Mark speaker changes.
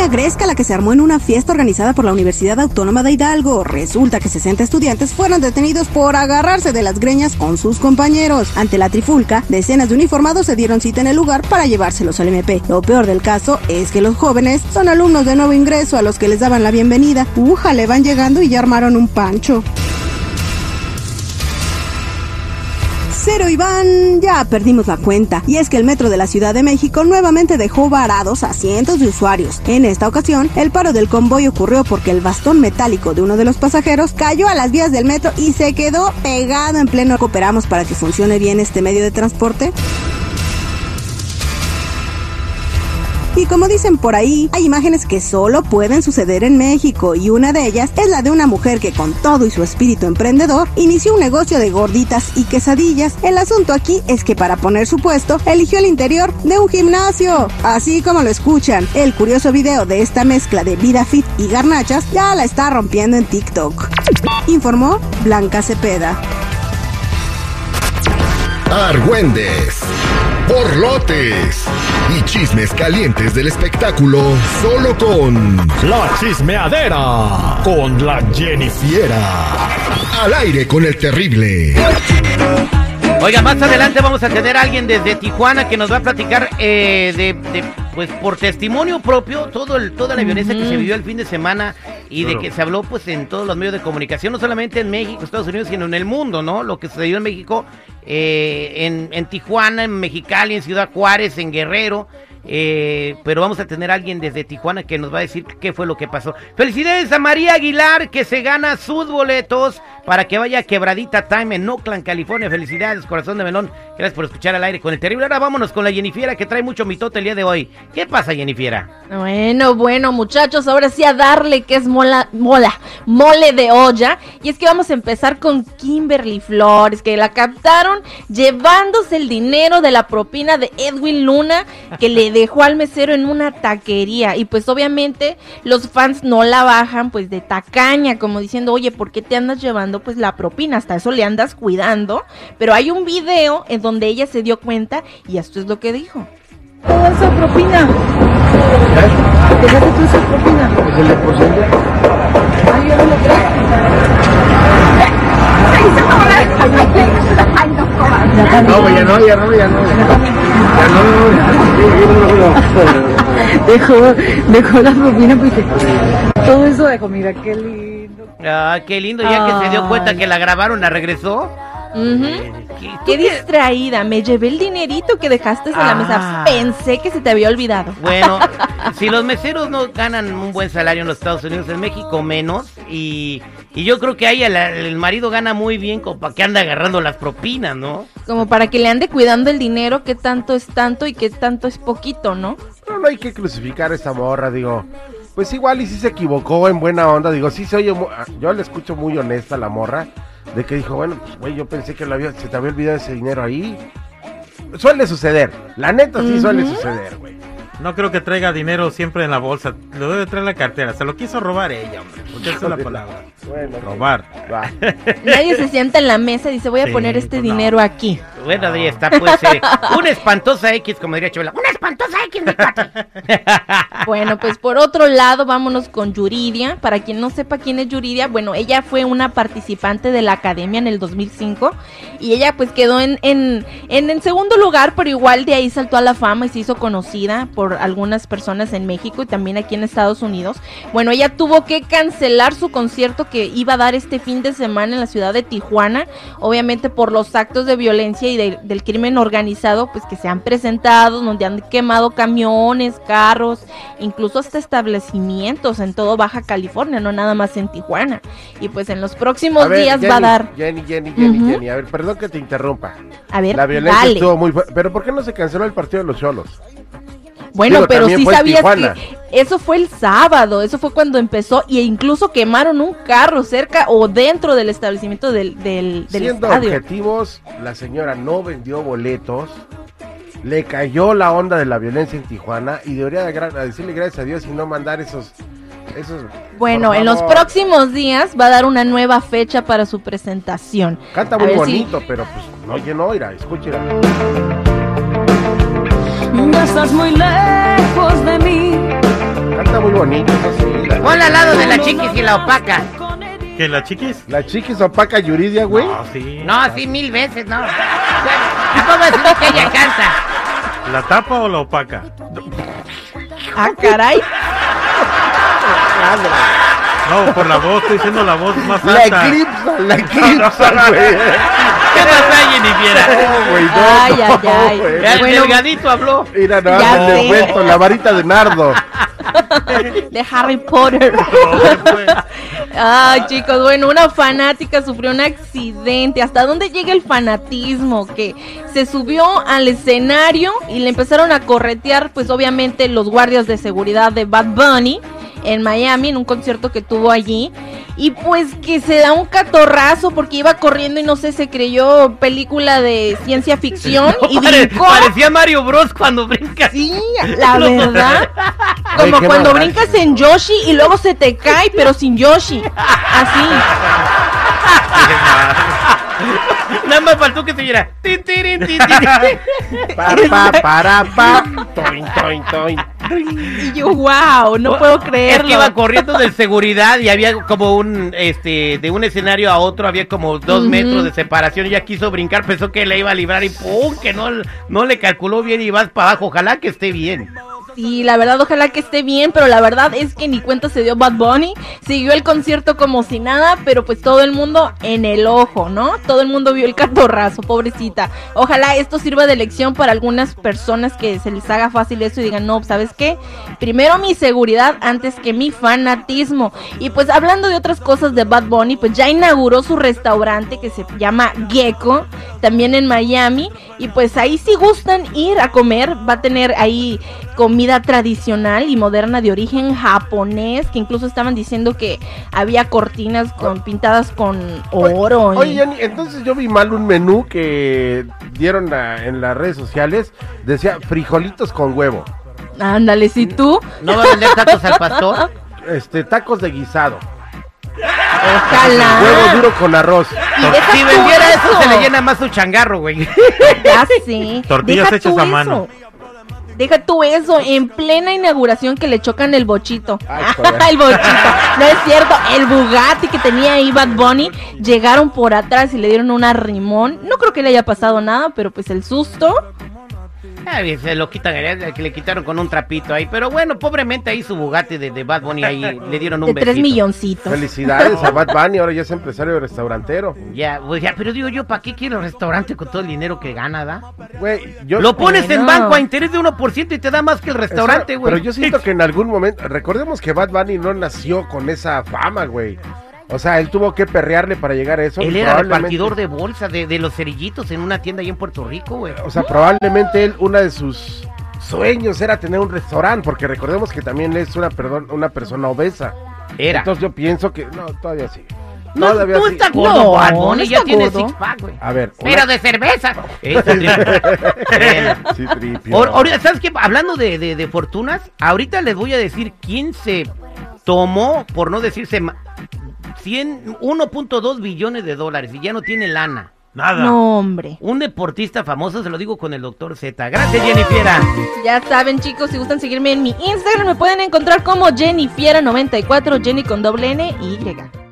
Speaker 1: Vaya gresca la que se armó en una fiesta organizada por la Universidad Autónoma de Hidalgo. Resulta que 60 estudiantes fueron detenidos por agarrarse de las greñas con sus compañeros. Ante la trifulca, decenas de uniformados se dieron cita en el lugar para llevárselos al MP. Lo peor del caso es que los jóvenes son alumnos de nuevo ingreso a los que les daban la bienvenida. Uja, le van llegando y ya armaron un pancho. Cero Iván, ya perdimos la cuenta. Y es que el metro de la Ciudad de México nuevamente dejó varados a cientos de usuarios. En esta ocasión, el paro del convoy ocurrió porque el bastón metálico de uno de los pasajeros cayó a las vías del metro y se quedó pegado en pleno. ¿Cooperamos para que funcione bien este medio de transporte? Y como dicen por ahí, hay imágenes que solo pueden suceder en México y una de ellas es la de una mujer que con todo y su espíritu emprendedor inició un negocio de gorditas y quesadillas. El asunto aquí es que para poner su puesto eligió el interior de un gimnasio. Así como lo escuchan, el curioso video de esta mezcla de vida fit y garnachas ya la está rompiendo en TikTok. Informó Blanca Cepeda.
Speaker 2: Argüendes, borlotes y chismes calientes del espectáculo solo con
Speaker 3: La chismeadera con la Jennifiera.
Speaker 2: Al aire con el terrible.
Speaker 4: Oiga, más adelante vamos a tener a alguien desde Tijuana que nos va a platicar eh, de, de, pues por testimonio propio, todo el, toda la violencia que se vivió el fin de semana y de que se habló pues en todos los medios de comunicación, no solamente en México, Estados Unidos, sino en el mundo, ¿no? Lo que sucedió en México, eh, en, Tijuana, en Mexicali, en Ciudad Juárez, en Guerrero. Eh, pero vamos a tener a alguien desde Tijuana que nos va a decir qué fue lo que pasó. Felicidades a María Aguilar que se gana sus boletos para que vaya a Quebradita Time en Oakland, California. Felicidades, corazón de melón. Gracias por escuchar al aire con el terrible. Ahora vámonos con la Jennifiera que trae mucho mitote el día de hoy. ¿Qué pasa, Jennifiera?
Speaker 5: Bueno, bueno, muchachos, ahora sí a darle que es mola, mola, mole de olla. Y es que vamos a empezar con Kimberly Flores, que la captaron llevándose el dinero de la propina de Edwin Luna, que le dejó al mesero en una taquería. Y pues obviamente los fans no la bajan pues de tacaña, como diciendo, oye, ¿por qué te andas llevando pues la propina? Hasta eso le andas cuidando. Pero hay un video en donde ella se dio cuenta y esto es lo que dijo.
Speaker 6: Toda esa propina. Déjate tú esa propina.
Speaker 7: Es el deposito.
Speaker 6: Ay, yo no lo creo.
Speaker 7: No, pues ya no, ya no, ya no. Ya no, ya no.
Speaker 6: Dejó, dejó la propina porque todo eso dejó, mira qué lindo.
Speaker 4: Ah, qué lindo, ya que se dio cuenta que la grabaron, la regresó.
Speaker 5: Ujú.
Speaker 4: ¿Qué-
Speaker 5: Qué distraída, me llevé el dinerito que dejaste en la mesa.
Speaker 4: Ah.
Speaker 5: Pensé que se te había olvidado.
Speaker 4: Bueno, si los meseros no ganan un buen salario en los Estados Unidos, en México menos, y, y yo creo que ahí el, el marido gana muy bien como para que anda agarrando las propinas, ¿no?
Speaker 5: Como para que le ande cuidando el dinero, qué tanto es tanto y qué tanto es poquito, ¿no?
Speaker 7: Pero no hay que crucificar a esta morra, digo. Pues igual y si se equivocó en buena onda, digo, sí se oye, ah, yo le escucho muy honesta a la morra, de que dijo, bueno, pues güey, yo pensé que lo había, se te había olvidado ese dinero ahí. Suele suceder, la neta sí suele suceder, güey.
Speaker 8: No creo que traiga dinero siempre en la bolsa. Lo debe traer en la cartera. Se lo quiso robar ella, hombre. Porque esa es la palabra.
Speaker 7: Bueno,
Speaker 8: Robar.
Speaker 7: va.
Speaker 5: Nadie se sienta en la mesa y dice, voy a
Speaker 8: Sí,
Speaker 5: poner este
Speaker 8: pues no.
Speaker 5: dinero aquí.
Speaker 4: Bueno, ahí está, pues, eh, una espantosa X, como diría Chabela. Una espantosa X, mi cuate.
Speaker 5: Bueno, pues por otro lado, vámonos con Yuridia. Para quien no sepa quién es Yuridia, bueno, ella fue una participante de la academia en el 2005 y ella pues quedó en, en, en, en segundo lugar, pero igual de ahí saltó a la fama y se hizo conocida por algunas personas en México y también aquí en Estados Unidos. Bueno, ella tuvo que cancelar su concierto que iba a dar este fin de semana en la ciudad de Tijuana, obviamente por los actos de violencia y de- del crimen organizado pues que se han presentado, donde han quemado camiones, carros, incluso hasta establecimientos en todo Baja California, no nada más en Tijuana. Y pues en los próximos
Speaker 7: ver,
Speaker 5: días va a dar,
Speaker 7: Jenny, Jenny, Jenny. Jenny. A ver, perdón que te interrumpa.
Speaker 5: a ver,
Speaker 7: La violencia
Speaker 5: dale.
Speaker 7: estuvo muy. Pero ¿por qué no se canceló el partido de los cholos?
Speaker 5: Bueno,
Speaker 7: Digo,
Speaker 5: pero sí sabías
Speaker 7: Tijuana.
Speaker 5: que eso fue el sábado, eso fue cuando empezó y incluso quemaron un carro cerca o dentro del establecimiento del, del, del
Speaker 7: Siendo
Speaker 5: estadio.
Speaker 7: objetivos, la señora no vendió boletos, le cayó la onda de la violencia en Tijuana y debería de decirle gracias a Dios y no mandar esos... esos
Speaker 5: Bueno, en los próximos días va a dar una nueva fecha para su presentación.
Speaker 7: Canta muy
Speaker 5: ver si-
Speaker 7: bonito, pero pues no llenó, mira, escúchela.
Speaker 6: Ya estás muy lejos de mí.
Speaker 7: Canta está muy bonito, sí. La,
Speaker 4: Ponla al lado de la chiquis y la opaca.
Speaker 8: ¿Que la chiquis?
Speaker 7: la chiquis opaca Yuridia, güey.
Speaker 8: No, sí.
Speaker 4: No, sí, mil veces, no. Tampoco es lo que ella canta.
Speaker 8: ¿La tapa o la opaca?
Speaker 5: Ah, caray.
Speaker 8: No, por la voz, estoy diciendo la voz más
Speaker 7: La
Speaker 8: alta.
Speaker 7: eclipsa, la eclipsa, güey.
Speaker 4: ¿Qué pasa, Jennifer?
Speaker 7: No, güey, no,
Speaker 5: Ay,
Speaker 7: no,
Speaker 5: ay, ay.
Speaker 4: El
Speaker 5: Bueno.
Speaker 4: delgadito habló.
Speaker 7: Mira, no,
Speaker 5: Ya sé.
Speaker 7: vuelto, la varita de nardo.
Speaker 5: De Harry Potter. Ay, chicos, bueno, una fanática sufrió un accidente. ¿Hasta dónde llega el fanatismo? Que se subió al escenario y le empezaron a corretear, pues obviamente los guardias de seguridad de Bad Bunny en Miami, en un concierto que tuvo allí. Y pues que se da un catorrazo porque iba corriendo y no sé, se creyó película de ciencia ficción y
Speaker 4: Pare-
Speaker 5: brincó.
Speaker 4: parecía Mario Bros cuando brinca.
Speaker 5: Sí, la verdad. Como cuando
Speaker 7: mamá.
Speaker 5: brincas en Yoshi y luego se te cae, pero sin Yoshi. Así.
Speaker 4: Nada más faltó que se diera. tin, tirin, tin, tin.
Speaker 7: Pa, pa, para, pa. Toin, toin, toin.
Speaker 5: Y yo, wow, no puedo
Speaker 4: Es
Speaker 5: creerlo.
Speaker 4: que iba corriendo de seguridad y había como un, este, de un escenario a otro había como dos metros de separación. Ella quiso brincar, pensó que le iba a librar y ¡pum! Que no, no le calculó bien y vas para abajo. Ojalá que esté bien.
Speaker 5: Sí, la verdad, ojalá que esté bien, pero la verdad es que ni cuenta se dio Bad Bunny. Siguió el concierto como si nada, pero pues todo el mundo en el ojo, ¿no? Todo el mundo vio el catorrazo, pobrecita. Ojalá esto sirva de lección para algunas personas que se les haga fácil eso y digan, no, ¿sabes qué? Primero mi seguridad antes que mi fanatismo. Y pues hablando de otras cosas de Bad Bunny, pues ya inauguró su restaurante que se llama Gecko, también en Miami. Y pues ahí si gustan ir a comer, va a tener ahí comida tradicional y moderna de origen japonés, que incluso estaban diciendo que había cortinas con pintadas con oro. y-
Speaker 7: Oye, Jenny, entonces yo vi mal un menú que dieron a- en las redes sociales. Decía frijolitos con huevo.
Speaker 5: Ándale, si tú,
Speaker 4: ¿No va a vender tacos al pastor?
Speaker 7: Este, tacos de guisado.
Speaker 5: ojalá.
Speaker 7: Huevo duro con arroz.
Speaker 5: Y
Speaker 4: Si vendiera eso, se le llena más su changarro, güey.
Speaker 5: Ya sé.
Speaker 8: Tortillas
Speaker 5: Deja
Speaker 8: hechas a
Speaker 5: eso. Deja tú eso, en plena inauguración que le chocan el bochito.
Speaker 7: Ay,
Speaker 5: el bochito. No es cierto, el Bugatti que tenía ahí Bad Bunny, llegaron por atrás y le dieron un arrimón. No creo que le haya pasado nada, pero pues el susto.
Speaker 4: Ay, se lo quitan, eh, que le quitaron con un trapito ahí. Pero bueno, pobremente ahí su Bugatti de, de Bad Bunny ahí le dieron un
Speaker 5: De tres milloncitos.
Speaker 7: Felicidades a Bad Bunny, ahora ya es empresario restaurantero.
Speaker 4: Ya, pues ya, pero digo yo, ¿para qué quiero restaurante con todo el dinero que gana, da?
Speaker 7: Güey, yo
Speaker 4: Lo pones en banco a interés de 1% y te da más que el restaurante, güey.
Speaker 7: Pero yo siento que en algún momento, recordemos que Bad Bunny no nació con esa fama, güey. O sea, él tuvo que perrearle para llegar a eso.
Speaker 4: Él era
Speaker 7: probablemente-
Speaker 4: repartidor de bolsa de, de los cerillitos en una tienda ahí en Puerto Rico, güey.
Speaker 7: O sea, probablemente él, una de sus sueños era tener un restaurante, porque recordemos que también es una, perdón, una persona obesa.
Speaker 4: Era.
Speaker 7: Entonces yo pienso que, no, todavía sí.
Speaker 4: no,
Speaker 7: Todavía
Speaker 4: no
Speaker 7: sí.
Speaker 4: está gordo,
Speaker 5: No,
Speaker 4: Bad Bunny,
Speaker 5: no
Speaker 4: ya
Speaker 5: está
Speaker 4: tiene six pack, güey.
Speaker 7: A ver, una-
Speaker 4: Pero de cerveza.
Speaker 7: Sí, tripio.
Speaker 4: Ahor- ahorita, ¿sabes qué? Hablando de, de- de fortunas, ahorita les voy a decir quién se tomó, por no decirse, ma- 100 1.2 billones de dólares y ya no tiene lana.
Speaker 8: Nada.
Speaker 5: No, hombre.
Speaker 4: Un deportista famoso, se lo digo con el doctor Z. Gracias, Jennifer.
Speaker 5: Ya saben, chicos, si gustan seguirme en mi Instagram, me pueden encontrar como Jennifiera94, Jenny con doble N y Y.